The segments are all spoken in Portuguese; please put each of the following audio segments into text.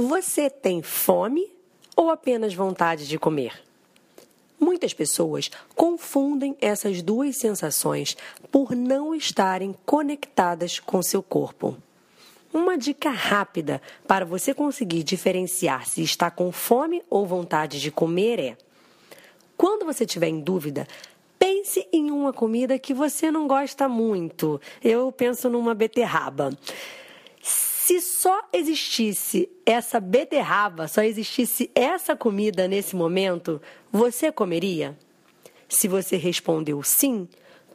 Você tem fome ou apenas vontade de comer? Muitas pessoas confundem essas duas sensações por não estarem conectadas com seu corpo. Uma dica rápida para você conseguir diferenciar se está com fome ou vontade de comer é: quando você estiver em dúvida, pense em uma comida que você não gosta muito. Eu penso numa beterraba. Se só existisse essa beterraba, só existisse essa comida nesse momento, você comeria? Se você respondeu sim,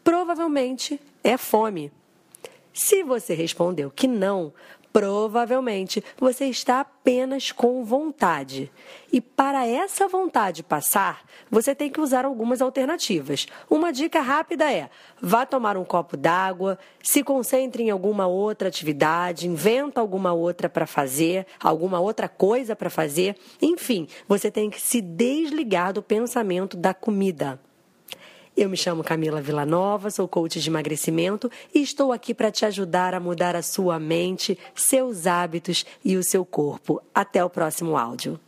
provavelmente é fome. Se você respondeu que não, provavelmente você está apenas com vontade. E para essa vontade passar, você tem que usar algumas alternativas. Uma dica rápida é: vá tomar um copo d'água, se concentre em alguma outra atividade, inventa alguma outra para fazer, alguma outra coisa para fazer. Enfim, você tem que se desligar do pensamento da comida. Eu me chamo Camila Villanova, sou coach de emagrecimento e estou aqui para te ajudar a mudar a sua mente, seus hábitos e o seu corpo. Até o próximo áudio.